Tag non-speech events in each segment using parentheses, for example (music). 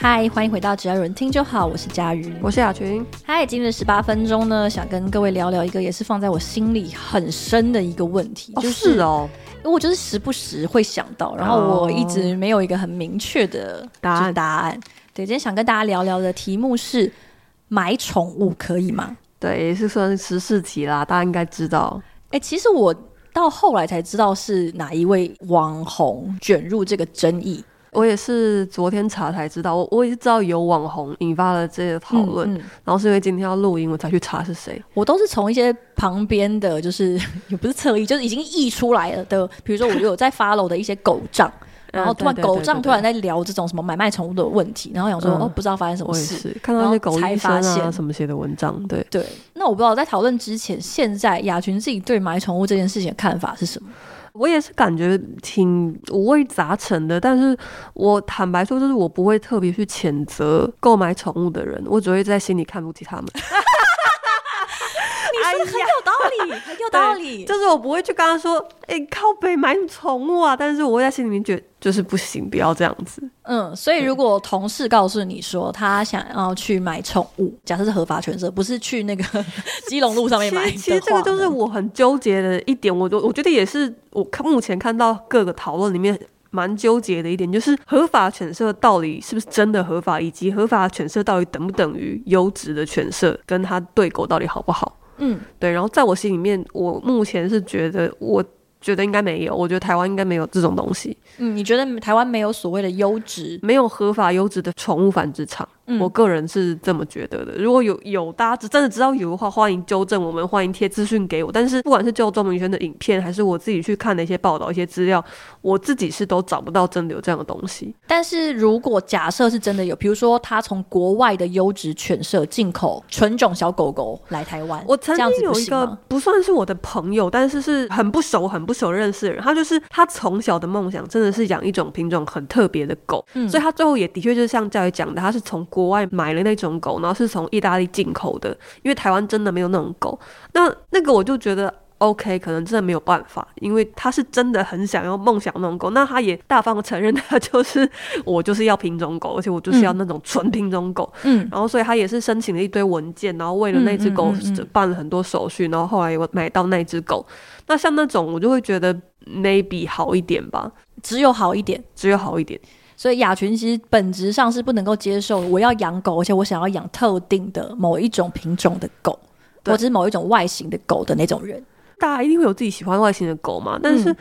嗨，欢迎回到只要有人听就好，我是佳瑜，我是雅群。嗨，今日十八分钟呢，想跟各位聊聊一个也是放在我心里很深的一个问题，哦就是哦，因为我就是时不时会想到，然后我一直没有一个很明确的答案。答案，对，今天想跟大家聊聊的题目是买宠物可以吗？对，也是算是时事题啦，大家应该知道。哎，其实我到后来才知道是哪一位网红卷入这个争议。我也是昨天查才知道，我我也是知道有网红引发了这个讨论，嗯嗯、然后是因为今天要录音，我才去查是谁。我都是从一些旁边的，就是 (laughs) 也不是侧翼，就是已经溢出来了的，比如说我有在 follow 的一些狗账，然后突然狗账突然在聊这种什么买卖宠物的问题，然后想说、嗯、哦，不知道发生什么事，看到一些狗医生啊什么写的文章，对对。那我不知道在讨论之前，现在雅群自己对买宠物这件事情的看法是什么？我也是感觉挺 (laughs) 五味杂陈的，但是我坦白说，就是我不会特别去谴责购买宠物的人，我只会在心里看不起他们。(laughs) 你说的很有道理，很有道理。就是我不会去跟他说，哎、欸，靠北买宠物啊，但是我会在心里面觉得，就是不行，不要这样子。嗯，所以如果同事告诉你说他想要去买宠物，假设是合法犬舍，不是去那个 (laughs) 基隆路上面买，其实这个就是我很纠结的一点。我我觉得也是，我看目前看到各个讨论里面蛮纠结的一点，就是合法犬舍到底是不是真的合法，以及合法犬舍到底等不等于优质的犬舍，跟它对狗到底好不好？嗯，对。然后在我心里面，我目前是觉得我。觉得应该没有，我觉得台湾应该没有这种东西。嗯，你觉得台湾没有所谓的优质，没有合法优质的宠物繁殖场？嗯、我个人是这么觉得的。如果有有大家真的知道有的话，欢迎纠正我们，欢迎贴资讯给我。但是不管是就周明轩的影片，还是我自己去看的一些报道、一些资料，我自己是都找不到真的有这样的东西。但是如果假设是真的有，比如说他从国外的优质犬舍进口纯种小狗狗来台湾，我曾经有一个不算是我的朋友，但是是很不熟、很不熟认识的人，他就是他从小的梦想真的是养一种品种很特别的狗，嗯、所以他最后也的确就是像教育讲的，他是从国外买了那种狗，然后是从意大利进口的，因为台湾真的没有那种狗。那那个我就觉得 OK，可能真的没有办法，因为他是真的很想要梦想那种狗。那他也大方的承认，他就是我就是要品种狗，而且我就是要那种纯品种狗。嗯，然后所以他也是申请了一堆文件，然后为了那只狗办了很多手续，然后后来我买到那只狗。那像那种我就会觉得 maybe 好一点吧，只有好一点，只有好一点。所以雅群其实本质上是不能够接受我要养狗，而且我想要养特定的某一种品种的狗，或者是某一种外形的狗的那种人。大家一定会有自己喜欢外形的狗嘛？但是，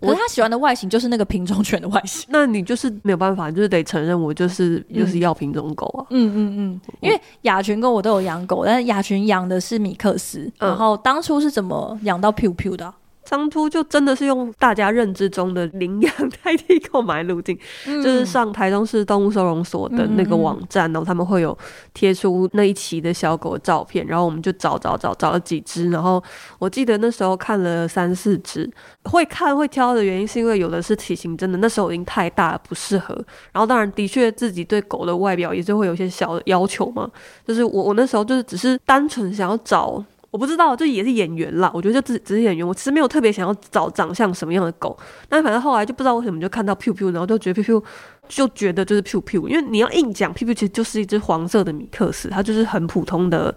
可是他喜欢的外形就是那个品种犬的外形。那你就是没有办法，就是得承认我就是就是要品种狗啊。嗯嗯嗯，因为雅群跟我都有养狗，但是雅群养的是米克斯。然后当初是怎么养到 Piu Piu 的啊？当初就真的是用大家认知中的领养 (laughs) 代替购买路径，嗯、就是上台中市动物收容所的那个网站，然后他们会有贴出那一期的小狗的照片，然后我们就找找找找了几只，然后我记得那时候看了三四只，会看会挑的原因是因为有的是体型真的那时候已经太大了不适合，然后当然的确自己对狗的外表也是会有一些小的要求嘛，就是我我那时候就是只是单纯想要找。我不知道，这也是演员啦。我觉得就只只是演员，我其实没有特别想要找长相什么样的狗。但反正后来就不知道为什么就看到 Piu Piu，然后就觉得 Piu Piu 就觉得就是 Piu Piu，因为你要硬讲 Piu Piu 其实就是一只黄色的米克斯，它就是很普通的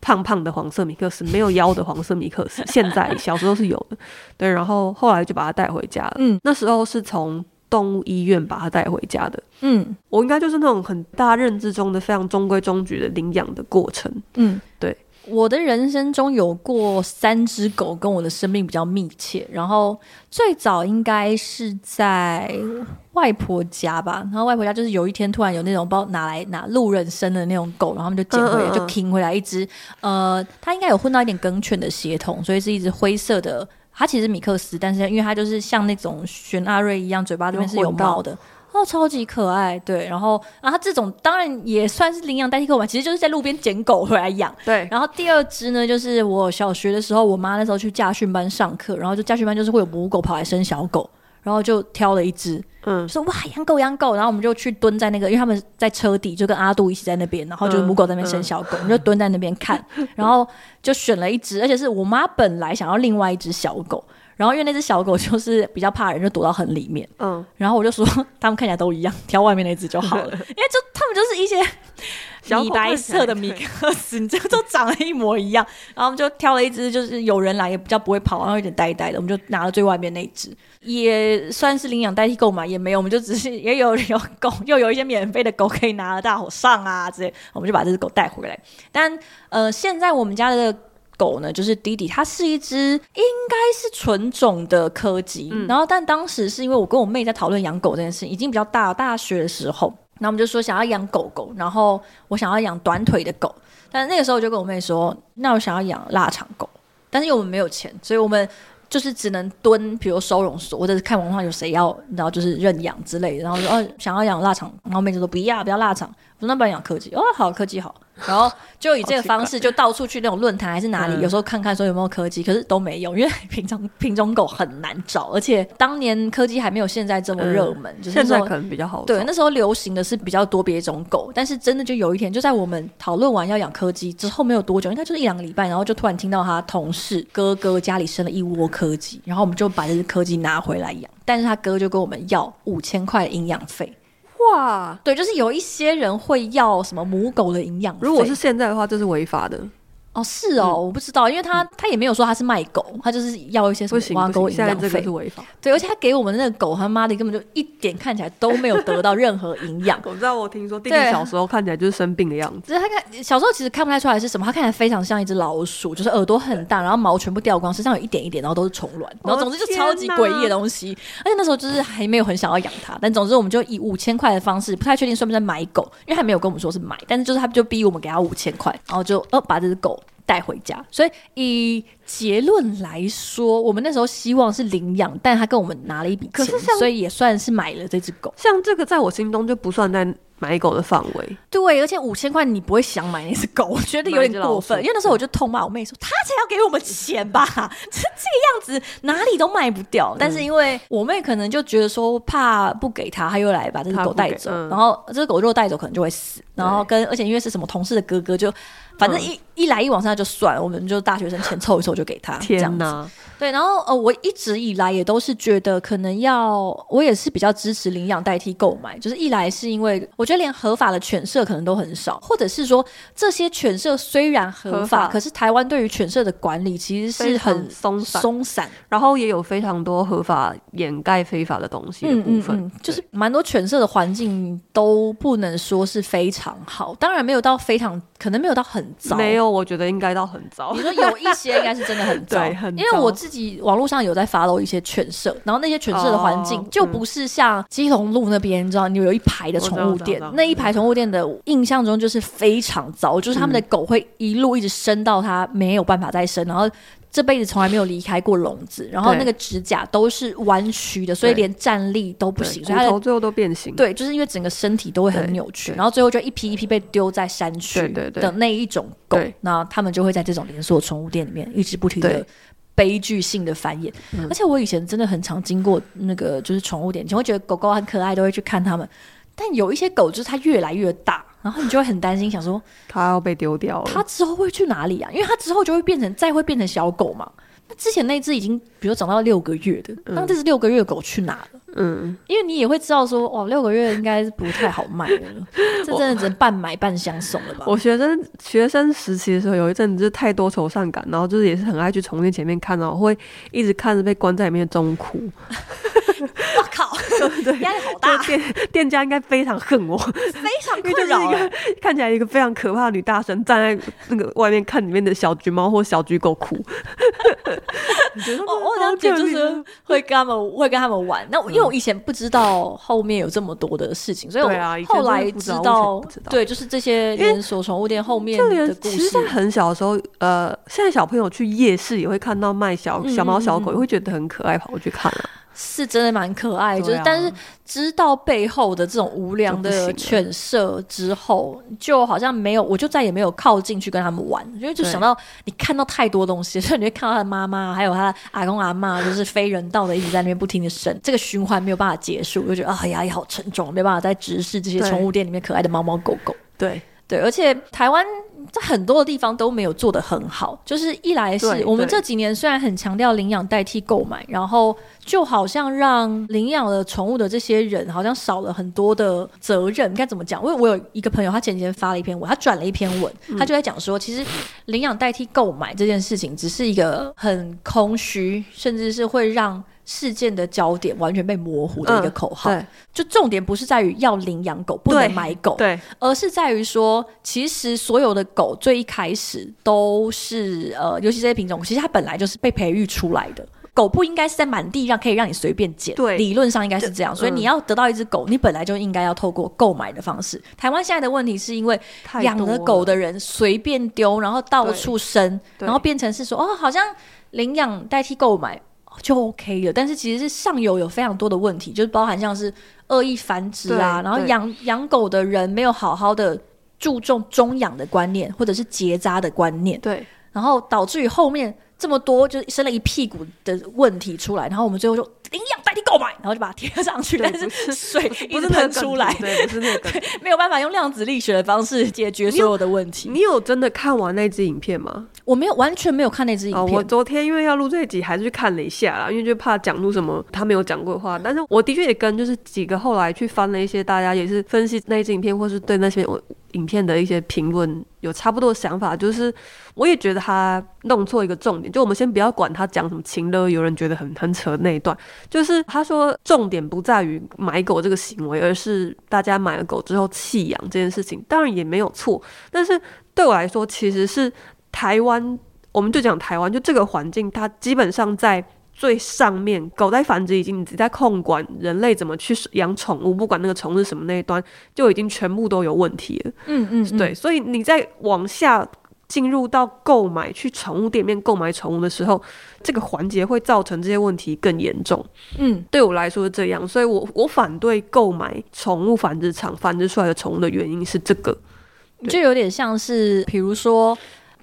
胖胖的黄色米克斯，没有腰的黄色米克斯。现在 (laughs) 小时候是有的，对。然后后来就把它带回家了。嗯，那时候是从动物医院把它带回家的。嗯，我应该就是那种很大认知中的非常中规中矩的领养的过程。嗯，对。我的人生中有过三只狗跟我的生命比较密切，然后最早应该是在外婆家吧，然后外婆家就是有一天突然有那种不知道拿来拿路人生的那种狗，然后他们就捡回来就停回来一只，呃，它应该有混到一点梗犬的血统，所以是一只灰色的，它其实米克斯，但是因为它就是像那种悬阿瑞一样，嘴巴这边是有毛的。哦，超级可爱，对，然后，然后它这种当然也算是领养代替购买，其实就是在路边捡狗回来养。对，然后第二只呢，就是我小学的时候，我妈那时候去驾训班上课，然后就驾训班就是会有母狗跑来生小狗，然后就挑了一只，嗯，说哇养狗养狗，然后我们就去蹲在那个，因为他们在车底，就跟阿杜一起在那边，然后就母狗在那边生小狗，我们就蹲在那边看，然后就选了一只，而且是我妈本来想要另外一只小狗。然后因为那只小狗就是比较怕人，就躲到很里面。嗯，然后我就说 (laughs) 他们看起来都一样，(laughs) 挑外面那只就好了，(laughs) 因为就他们就是一些米白色的米克斯，你这个都长得一模一样。然后我们就挑了一只，就是有人来也比较不会跑，然后有点呆呆的，我们就拿了最外面那只，也算是领养代替购买，也没有，我们就只是也有有狗，又有一些免费的狗可以拿了大伙上啊之类，我们就把这只狗带回来。但呃，现在我们家的。狗呢，就是弟弟，它是一只应该是纯种的柯基。嗯、然后，但当时是因为我跟我妹在讨论养狗这件事，已经比较大，大学的时候，那我们就说想要养狗狗，然后我想要养短腿的狗。但那个时候我就跟我妹说，那我想要养腊肠狗，但是因为我们没有钱，所以我们就是只能蹲，比如收容所，或者是看网上有谁要，然后就是认养之类的。然后说哦，想要养腊肠，然后妹子说不要，不要腊肠。我说那不然养柯基哦，好，柯基好。然后就以这个方式，就到处去那种论坛还是哪里，有时候看看说有没有柯基，可是都没有，因为品种品种狗很难找，而且当年柯基还没有现在这么热门，就是现在可能比较好。对，那时候流行的是比较多别种狗，但是真的就有一天，就在我们讨论完要养柯基之后没有多久，应该就是一两个礼拜，然后就突然听到他同事哥哥家里生了一窝柯基，然后我们就把这只柯基拿回来养，但是他哥就跟我们要五千块营养费。哇，对，就是有一些人会要什么母狗的营养费。如果是现在的话，这是违法的。哦，是哦，我不知道，因为他他也没有说他是卖狗，他就是要一些什么挖狗营养费。现在这个是违法。对，而且他给我们的那个狗，他妈的根本就一点看起来都没有得到任何营养。我知道，我听说弟弟小时候看起来就是生病的样子。就是他看小时候其实看不太出来是什么，他看起来非常像一只老鼠，就是耳朵很大，然后毛全部掉光，身上有一点一点，然后都是虫卵，然后总之就超级诡异的东西。而且那时候就是还没有很想要养它，但总之我们就以五千块的方式，不太确定算不算买狗，因为他没有跟我们说是买，但是就是他就逼我们给他五千块，然后就呃把这只狗。带回家，所以以结论来说，我们那时候希望是领养，但他跟我们拿了一笔钱，可是所以也算是买了这只狗。像这个，在我心中就不算在买狗的范围。对，而且五千块你不会想买那只狗，(laughs) 我觉得有点过分。因为那时候我就痛骂我妹说：“她才要给我们钱吧？(laughs) 这这个样子哪里都卖不掉。”但是因为我妹可能就觉得说，怕不给她，她又来把这只狗带走，然后这只狗如果带走可能就会死。然后跟而且因为是什么同事的哥哥就。反正一、嗯、一来一往上就算了，我们就大学生钱凑一凑就给他。天哪！对，然后呃，我一直以来也都是觉得可能要，我也是比较支持领养代替购买。就是一来是因为我觉得连合法的犬舍可能都很少，或者是说这些犬舍虽然合法，可是台湾对于犬舍的管理其实是很松散，松散，然后也有非常多合法掩盖非法的东西的部分，嗯嗯嗯、就是蛮多犬舍的环境都不能说是非常好，当然没有到非常，可能没有到很。没有，我觉得应该到很糟。你说有一些应该是真的很糟，(laughs) 对，很糟。因为我自己网络上有在 follow 一些犬舍，然后那些犬舍的环境就不是像基隆路那边，你知道，你有一排的宠物店，那一排宠物店的印象中就是非常糟，就是他们的狗会一路一直生到它没有办法再生，然后。这辈子从来没有离开过笼子，然后那个指甲都是弯曲的，所以连站立都不行，所以骨头最后都变形。对，就是因为整个身体都会很扭曲，然后最后就一批一批被丢在山区的那一种狗，那他们就会在这种连锁宠物店里面一直不停的悲剧性的繁衍。而且我以前真的很常经过那个就是宠物店，以前会觉得狗狗很可爱，都会去看它们。但有一些狗就是它越来越大，然后你就会很担心，想说它要被丢掉了，它之后会去哪里啊？因为它之后就会变成再会变成小狗嘛。那之前那只已经，比如长到六个月的，那这只六个月的狗去哪了？嗯，因为你也会知道说，哇，六个月应该是不太好卖了，(laughs) 这真的只能半买半相送了吧？我学生学生时期的时候，有一阵子就是太多愁善感，然后就是也是很爱去宠物店前面看，然后会一直看着被关在里面中哭。(laughs) 我靠，(laughs) 对，压力好大。店店家应该非常恨我，非常困扰。一个看起来一个非常可怕的女大神站在那个外面看里面的小橘猫或小橘狗哭。我 (laughs) 我了解，就是会跟他们会跟他们玩。那因为我以前不知道后面有这么多的事情，所以我后来知道，对，就是这些连锁宠物店后面的故事。其实，在很小的时候，呃，现在小朋友去夜市也会看到卖小小猫小狗，也会觉得很可爱，跑过去看了。是真的蛮可爱，就是但是知道背后的这种无良的犬舍之后，就好像没有，我就再也没有靠近去跟他们玩，因为就想到你看到太多东西，(laughs) 所以你会看到他的妈妈还有他的阿公阿妈，就是非人道的一直在那边不停的生，这个循环没有办法结束，我就觉得啊压力好沉重，没办法再直视这些宠物店里面可爱的猫猫狗狗。对。对，而且台湾在很多的地方都没有做得很好。就是一来是我们这几年虽然很强调领养代替购买，然后就好像让领养了宠物的这些人好像少了很多的责任。该怎么讲？因为我有一个朋友，他前几天发了一篇文，他转了一篇文，他就在讲说，其实领养代替购买这件事情只是一个很空虚，甚至是会让。事件的焦点完全被模糊的一个口号，嗯、就重点不是在于要领养狗不能买狗，对，而是在于说，其实所有的狗最一开始都是呃，尤其这些品种，其实它本来就是被培育出来的。狗不应该是在满地上可以让你随便捡，对，理论上应该是这样。所以你要得到一只狗，你本来就应该要透过购买的方式。台湾现在的问题是因为养了狗的人随便丢，然后到处生，然后变成是说哦，好像领养代替购买。就 OK 了，但是其实是上游有非常多的问题，就是包含像是恶意繁殖啊，然后养养狗的人没有好好的注重中养的观念，或者是结扎的观念，对，然后导致于后面这么多就是生了一屁股的问题出来，然后我们最后就。领养代替购买，然后就把它贴上去，但是水一直喷出来，对，不是那个，没有办法用量子力学的方式解决所有的问题。你有，真的看完那支影片吗？我没有，完全没有看那支影片。哦，我昨天因为要录这一集，还是去看了一下啦，因为就怕讲出什么他没有讲过的话。但是我的确也跟就是几个后来去翻了一些，大家也是分析那支影片，或是对那些我。影片的一些评论有差不多的想法，就是我也觉得他弄错一个重点。就我们先不要管他讲什么情勒，有人觉得很很扯那一段，就是他说重点不在于买狗这个行为，而是大家买了狗之后弃养这件事情，当然也没有错。但是对我来说，其实是台湾，我们就讲台湾，就这个环境，它基本上在。最上面，狗在繁殖已经，你只在控管人类怎么去养宠物，不管那个宠物是什么那一端，就已经全部都有问题了。嗯嗯，嗯，对，所以你在往下进入到购买去宠物店面购买宠物的时候，这个环节会造成这些问题更严重。嗯，对我来说是这样，所以我我反对购买宠物繁殖场繁殖出来的宠物的原因是这个，就有点像是，比如说。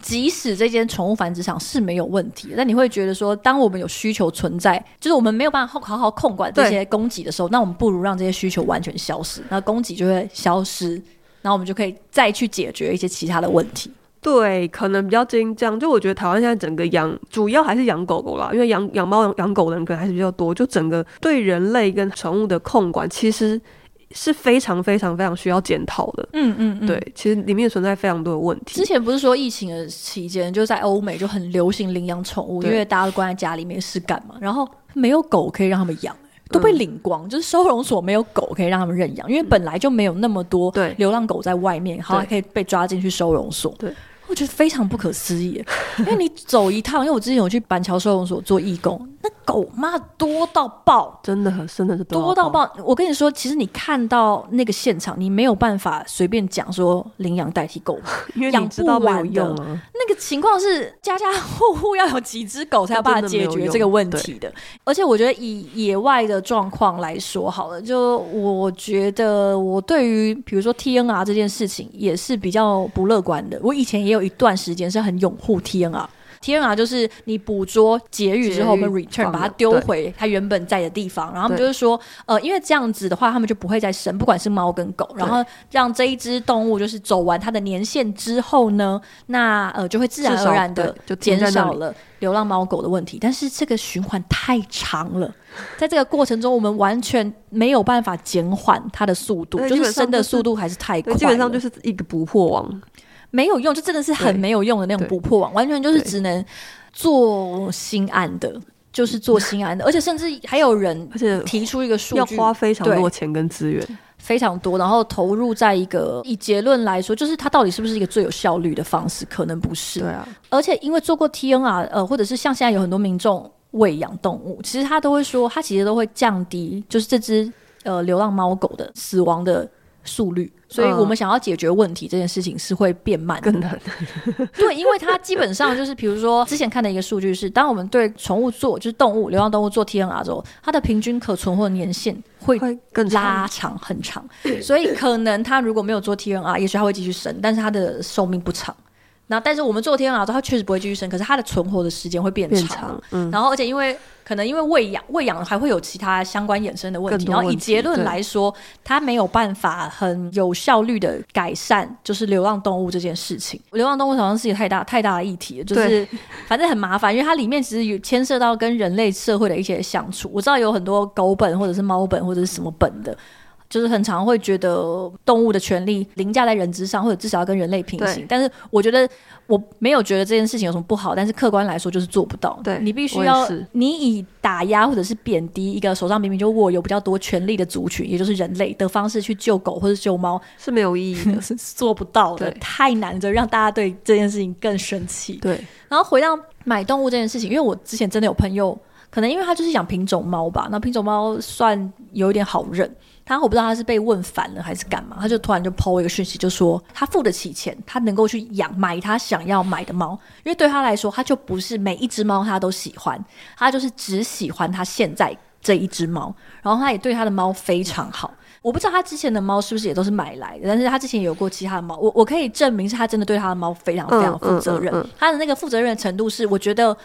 即使这间宠物繁殖场是没有问题，但你会觉得说，当我们有需求存在，就是我们没有办法好好控管这些供给的时候，那我们不如让这些需求完全消失，那供给就会消失，然后我们就可以再去解决一些其他的问题。对，可能比较经这样，就我觉得台湾现在整个养主要还是养狗狗啦，因为养养猫养狗的人可能还是比较多，就整个对人类跟宠物的控管其实。是非常非常非常需要检讨的，嗯嗯嗯，对，其实里面存在非常多的问题。之前不是说疫情的期间，就在欧美就很流行领养宠物，因为大家都关在家里没事干嘛，然后没有狗可以让他们养，都被领光，嗯、就是收容所没有狗可以让他们认养，因为本来就没有那么多流浪狗在外面，好还可以被抓进去收容所。对。我觉得非常不可思议，因为你走一趟，因为我之前有去板桥收容所做义工，那狗妈多到爆，真的很真的是多到爆。我跟你说，其实你看到那个现场，你没有办法随便讲说领养代替购买，养不完的。那个情况是家家户户要有几只狗才有办法解决这个问题的。而且我觉得以野外的状况来说，好了，就我觉得我对于比如说 TNR 这件事情也是比较不乐观的。我以前也。有一段时间是很拥护 TNR，TNR 就是你捕捉劫狱之后，我们 return 把它丢回它原本在的地方，然后他们就是说，呃，因为这样子的话，他们就不会再生，不管是猫跟狗，然后让这一只动物就是走完它的年限之后呢，那呃就会自然而然的就减少了流浪猫狗的问题。但是这个循环太长了，在这个过程中，我们完全没有办法减缓它的速度，就是生的速度还是太快，基本上就是一个捕获网。没有用，就真的是很没有用的那种捕破网，完全就是只能做心安的，就是做心安的，(laughs) 而且甚至还有人而且提出一个数据，要花非常多钱跟资源，非常多，然后投入在一个以结论来说，就是它到底是不是一个最有效率的方式？可能不是。对啊，而且因为做过 TNR，呃，或者是像现在有很多民众喂养动物，其实他都会说，他其实都会降低，就是这只呃流浪猫狗的死亡的速率。所以我们想要解决问题这件事情是会变慢的，更难。对，因为它基本上就是，比如说之前看的一个数据是，当我们对宠物做就是动物流浪动物做 TNR 之后，它的平均可存活年限会更拉长很长。所以可能它如果没有做 TNR，也许它会继续生，但是它的寿命不长。那但是我们做天然之后，它确实不会继续生，可是它的存活的时间会变长。变长嗯，然后而且因为可能因为喂养，喂养还会有其他相关衍生的问题。然后以结论来说，它没有办法很有效率的改善，就是流浪动物这件事情。流浪动物好像是一个太大太大的议题了，就是 (laughs) 反正很麻烦，因为它里面其实有牵涉到跟人类社会的一些相处。我知道有很多狗本或者是猫本或者是什么本的。就是很常会觉得动物的权利凌驾在人之上，或者至少要跟人类平行。但是我觉得我没有觉得这件事情有什么不好，但是客观来说就是做不到。对，你必须要你以打压或者是贬低一个手上明明就握有比较多权力的族群，也就是人类的方式去救狗或者救猫是没有意义的，(laughs) 是做不到的，太难的，让大家对这件事情更生气。对，然后回到买动物这件事情，因为我之前真的有朋友，可能因为他就是养品种猫吧，那品种猫算有一点好认。他我不知道他是被问烦了还是干嘛，他就突然就 po 一个讯息，就说他付得起钱，他能够去养买他想要买的猫，因为对他来说，他就不是每一只猫他都喜欢，他就是只喜欢他现在这一只猫，然后他也对他的猫非常好。我不知道他之前的猫是不是也都是买来的，但是他之前也有过其他的猫，我我可以证明是他真的对他的猫非常非常负责任，嗯嗯嗯嗯，他的那个负责任的程度是我觉得。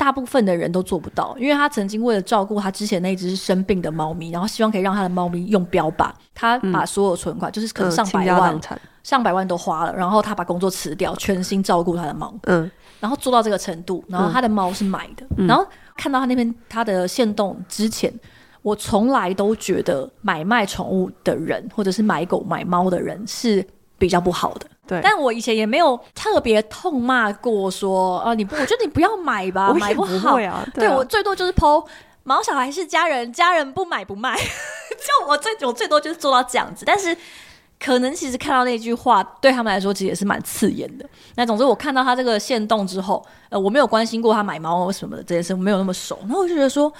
大部分的人都做不到，因为他曾经为了照顾他之前那只生病的猫咪，然后希望可以让他的猫咪用标靶，他把所有存款，嗯、就是可能上百万、呃、上百万都花了，然后他把工作辞掉，全心照顾他的猫，嗯，然后做到这个程度，然后他的猫是买的，嗯、然后看到他那边他的限动之前，我从来都觉得买卖宠物的人或者是买狗买猫的人是比较不好的。对，但我以前也没有特别痛骂过说，啊，你不，我觉得你不要买吧，买不好啊。对，我最多就是 po 毛小孩是家人，家人不买不卖，(laughs) 就我最我最多就是做到这样子。但是可能其实看到那句话，对他们来说其实也是蛮刺眼的。那总之我看到他这个线动之后，呃，我没有关心过他买猫什么的这件事，我没有那么熟。然后我就觉得说，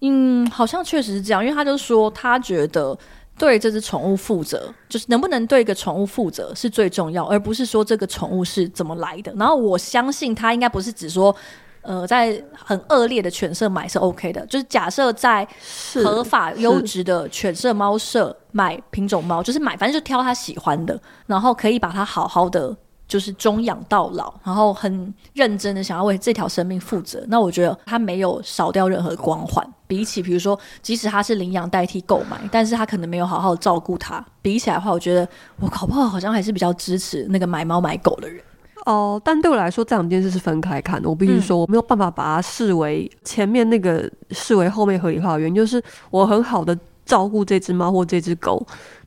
嗯，好像确实是这样，因为他就说他觉得。对这只宠物负责，就是能不能对一个宠物负责是最重要，而不是说这个宠物是怎么来的。然后我相信他应该不是只说，呃，在很恶劣的犬舍买是 OK 的，就是假设在合法优质的犬舍猫舍买品种猫，就是买反正就挑他喜欢的，然后可以把它好好的。就是终养到老，然后很认真的想要为这条生命负责。那我觉得他没有少掉任何光环。比起比如说，即使他是领养代替购买，但是他可能没有好好照顾他。比起来的话，我觉得我搞不好好像还是比较支持那个买猫买狗的人。哦，但对我来说，这两件事是分开看的。我必须说，我没有办法把它视为前面那个视为后面合理化的原因，就是我很好的照顾这只猫或这只狗。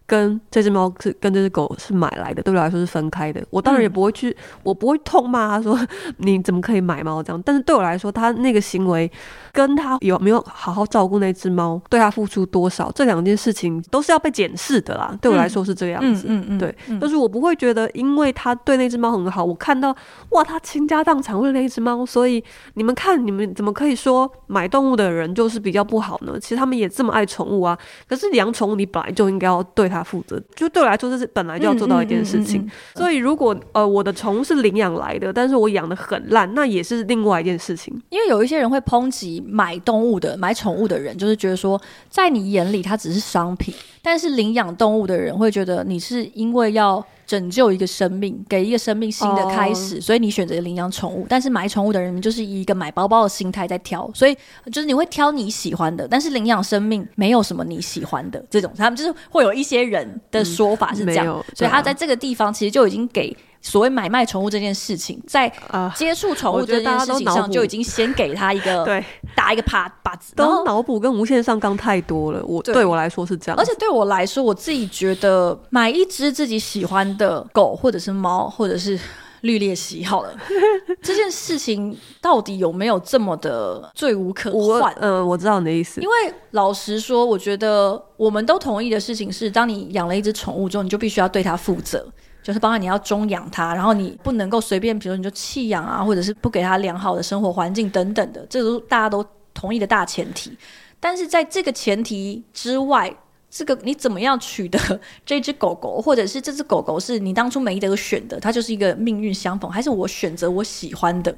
跟这只猫是跟这只狗是买来的，对我来说是分开的。我当然也不会去，嗯、我不会痛骂他说你怎么可以买猫这样。但是对我来说，他那个行为跟他有没有好好照顾那只猫，对他付出多少，这两件事情都是要被检视的啦。对我来说是这样子，嗯嗯，对。但是我不会觉得，因为他对那只猫很好，我看到哇，他倾家荡产为了那只猫，所以你们看你们怎么可以说买动物的人就是比较不好呢？其实他们也这么爱宠物啊。可是养宠物你本来就应该要对它。负责，就对我来说，这是本来就要做到一件事情。嗯嗯嗯嗯、所以，如果呃我的宠物是领养来的，但是我养的很烂，那也是另外一件事情。因为有一些人会抨击买动物的、买宠物的人，就是觉得说，在你眼里它只是商品；但是领养动物的人会觉得你是因为要。拯救一个生命，给一个生命新的开始，oh. 所以你选择领养宠物。但是买宠物的人就是以一个买包包的心态在挑，所以就是你会挑你喜欢的。但是领养生命没有什么你喜欢的这种，他们就是会有一些人的说法是这样，嗯、所以他在这个地方其实就已经给。所谓买卖宠物这件事情，在接触宠物这件事情上，就已经先给他一个对打一个啪把子，都脑补跟无限上纲太多了。我对我来说是这样，而且对我来说，我自己觉得买一只自己喜欢的狗，或者是猫，或者是绿鬣蜥，好了，(laughs) 这件事情到底有没有这么的罪无可逭？嗯，我知道你的意思。因为老实说，我觉得我们都同意的事情是，当你养了一只宠物之后，你就必须要对它负责。就是包括你要中养它，然后你不能够随便，比如说你就弃养啊，或者是不给它良好的生活环境等等的，这都大家都同意的大前提。但是在这个前提之外，这个你怎么样取得这只狗狗，或者是这只狗狗是你当初没得选的，它就是一个命运相逢，还是我选择我喜欢的？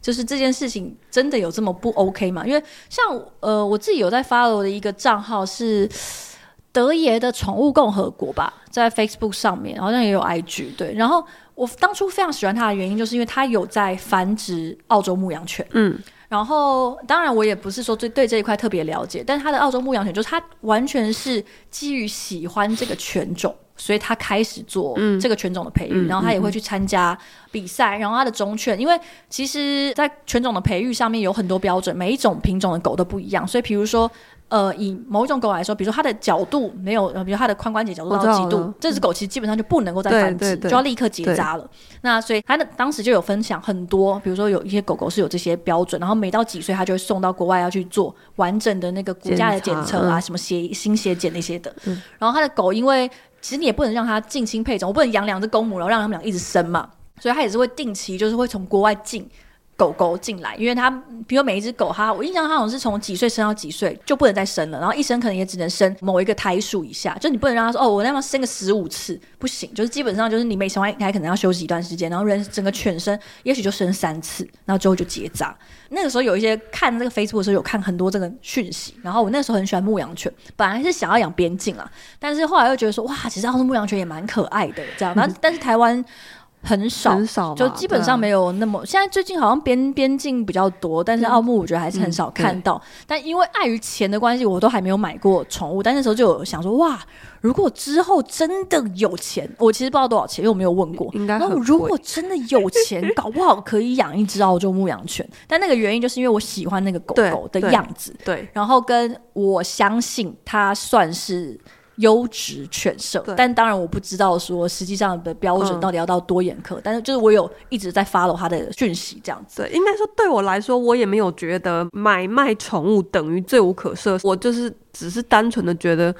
就是这件事情真的有这么不 OK 吗？因为像呃我自己有在 follow 的一个账号是。德爷的宠物共和国吧，在 Facebook 上面好像也有 IG 对。然后我当初非常喜欢他的原因，就是因为他有在繁殖澳洲牧羊犬。嗯。然后，当然我也不是说对对这一块特别了解，但是他的澳洲牧羊犬就是他完全是基于喜欢这个犬种，所以他开始做这个犬种的培育，嗯、然后他也会去参加比赛。然后他的种犬，因为其实在犬种的培育上面有很多标准，每一种品种的狗都不一样，所以比如说。呃，以某一种狗来说，比如说它的角度没有，呃，比如它的髋关节角度到几度，这只狗其实基本上就不能够再繁殖，就要立刻结扎了。那所以他的当时就有分享很多，比如说有一些狗狗是有这些标准，然后每到几岁他就会送到国外要去做完整的那个骨架的检测啊，什么血心血检那些的。嗯、然后他的狗，因为其实你也不能让它近亲配种，我不能养两只公母，然后让他们俩一直生嘛，所以他也是会定期就是会从国外进。狗狗进来，因为它，比如每一只狗，它我印象它好像是从几岁生到几岁就不能再生了，然后一生可能也只能生某一个胎数以下，就你不能让它说哦，我那么生个十五次不行，就是基本上就是你每生完一胎可能要休息一段时间，然后人整个犬生也许就生三次，然后最后就结扎。那个时候有一些看这个 Facebook 的时候有看很多这个讯息，然后我那时候很喜欢牧羊犬，本来是想要养边境啊，但是后来又觉得说哇，其实澳洲牧羊犬也蛮可爱的这样，然后但是台湾。很少，很少，就基本上没有那么。啊、现在最近好像边边境比较多，但是奥牧我觉得还是很少看到。嗯嗯、但因为碍于钱的关系，我都还没有买过宠物。但那时候就有想说，哇，如果之后真的有钱，我其实不知道多少钱，因为我没有问过。然后如果真的有钱，(laughs) 搞不好可以养一只澳洲牧羊犬。但那个原因就是因为我喜欢那个狗狗的样子，对，对，然后跟我相信它算是。优质犬舍，但当然我不知道说实际上的标准到底要到多严苛，嗯、但是就是我有一直在 follow 他的讯息，这样子。对，应该说对我来说，我也没有觉得买卖宠物等于罪无可赦，我就是只是单纯的觉得。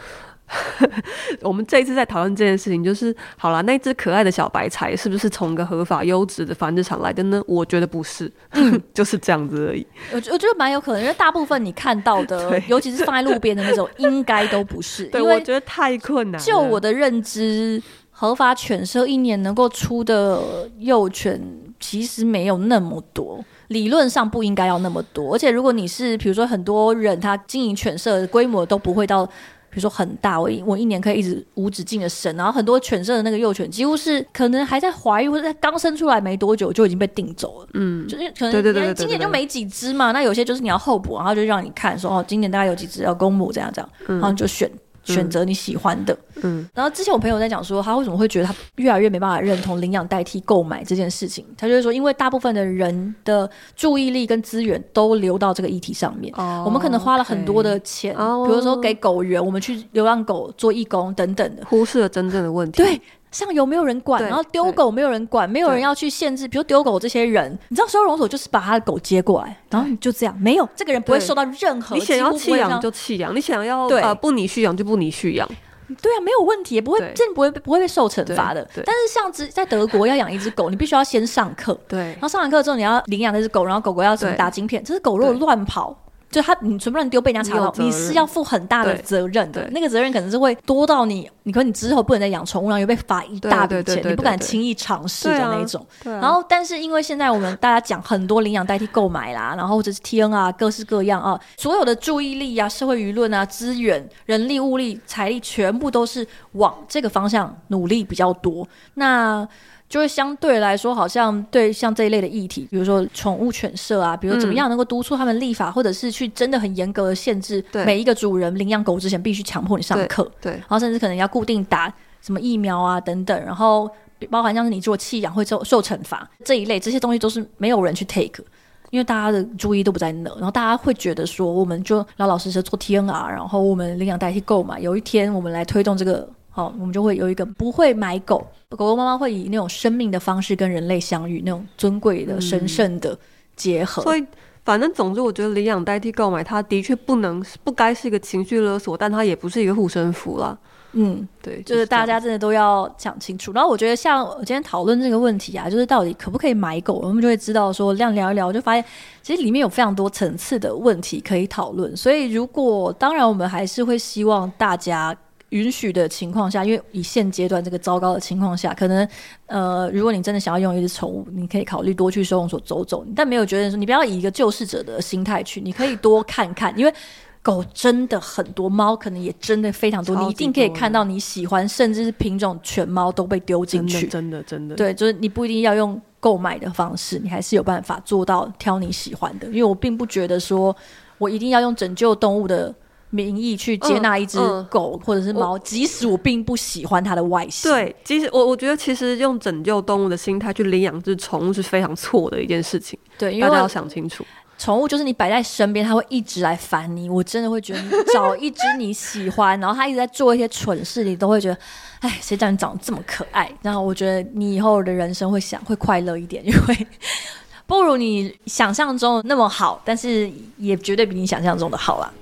(laughs) 我们这一次在讨论这件事情，就是好了，那只可爱的小白柴是不是从一个合法优质的繁殖场来的呢？我觉得不是，嗯、(laughs) 就是这样子而已。我觉我觉得蛮有可能，因为大部分你看到的，(laughs) 尤其是放在路边的那种，应该都不是。对，我觉得太困难。就我的认知，合法犬舍一年能够出的幼犬其实没有那么多，理论上不应该要那么多。而且如果你是，比如说很多人他经营犬舍，规模都不会到。比如说很大，我一我一年可以一直无止境的生，然后很多犬舍的那个幼犬几乎是可能还在怀孕或者在刚生出来没多久就已经被定走了，嗯，就是可能今年就没几只嘛，那有些就是你要候补，然后就让你看说哦，今年大概有几只要公母这样这样，然后就选。选择你喜欢的，嗯，然后之前我朋友在讲说，他为什么会觉得他越来越没办法认同领养代替购买这件事情？他就是说，因为大部分的人的注意力跟资源都流到这个议题上面，哦，我们可能花了很多的钱，哦，比如说给狗园，我们去流浪狗做义工等等的，忽视了真正的问题。对。像有没有人管，然后丢狗没有人管，没有人要去限制，比如丢狗这些人，你知道收容所就是把他的狗接过来，然后你就这样，没有这个人不会受到任何。你想要弃养就弃养，你想要呃不你续养就不你续养，对啊，没有问题，也不会真的不会不会被受惩罚的。但是像只在德国要养一只狗，你必须要先上课，对，然后上完课之后你要领养那只狗，然后狗狗要什么打晶片，这只狗如果乱跑。就他，你全部让你丢被人家查到，你是要负很大的责任的。那个责任可能是会多到你，你可能你之后不能再养宠物，然后又被罚一大笔钱，你不敢轻易尝试的那种。然后，但是因为现在我们大家讲很多领养代替购买啦，然后或者是 TN 啊，各式各样啊，所有的注意力啊、社会舆论啊、资源、人力、物力、财力，全部都是往这个方向努力比较多。那就会相对来说，好像对像这一类的议题，比如说宠物犬舍啊，比如怎么样能够督促他们立法，嗯、或者是去真的很严格的限制每一个主人领养狗之前必须强迫你上课，对，然后甚至可能要固定打什么疫苗啊等等，然后包含像是你做弃养会受受惩罚这一类，这些东西都是没有人去 take，因为大家的注意都不在那，然后大家会觉得说，我们就老老实实做 TNR，然后我们领养代替购买，有一天我们来推动这个。好，我们就会有一个不会买狗，狗狗妈妈会以那种生命的方式跟人类相遇，那种尊贵的、神圣的结合。所以，反正总之，我觉得领养代替购买，它的确不能、不该是一个情绪勒索，但它也不是一个护身符啦。嗯，对，就是大家真的都要讲清楚。然后，我觉得像我今天讨论这个问题啊，就是到底可不可以买狗，我们就会知道说，这样聊一聊，就发现其实里面有非常多层次的问题可以讨论。所以，如果当然，我们还是会希望大家。允许的情况下，因为以现阶段这个糟糕的情况下，可能呃，如果你真的想要用一只宠物，你可以考虑多去收容所走走，但没有觉得说你不要以一个救世者的心态去，你可以多看看，因为狗真的很多，猫可能也真的非常多，多你一定可以看到你喜欢，甚至是品种犬猫都被丢进去，真的。真的对，就是你不一定要用购买的方式，你还是有办法做到挑你喜欢的。因为我并不觉得说我一定要用拯救动物的。名义去接纳一只狗或者是猫，即使我并不喜欢它的外形。对，即使我我觉得其实用拯救动物的心态去领养只宠物是非常错的一件事情。对，因为大家要想清楚，宠物就是你摆在身边，它会一直来烦你。我真的会觉得，你找一只你喜欢，(laughs) 然后它一直在做一些蠢事，你都会觉得，哎，谁叫你长得这么可爱？然后我觉得你以后的人生会想会快乐一点，因为 (laughs) 不如你想象中那么好，但是也绝对比你想象中的好啦。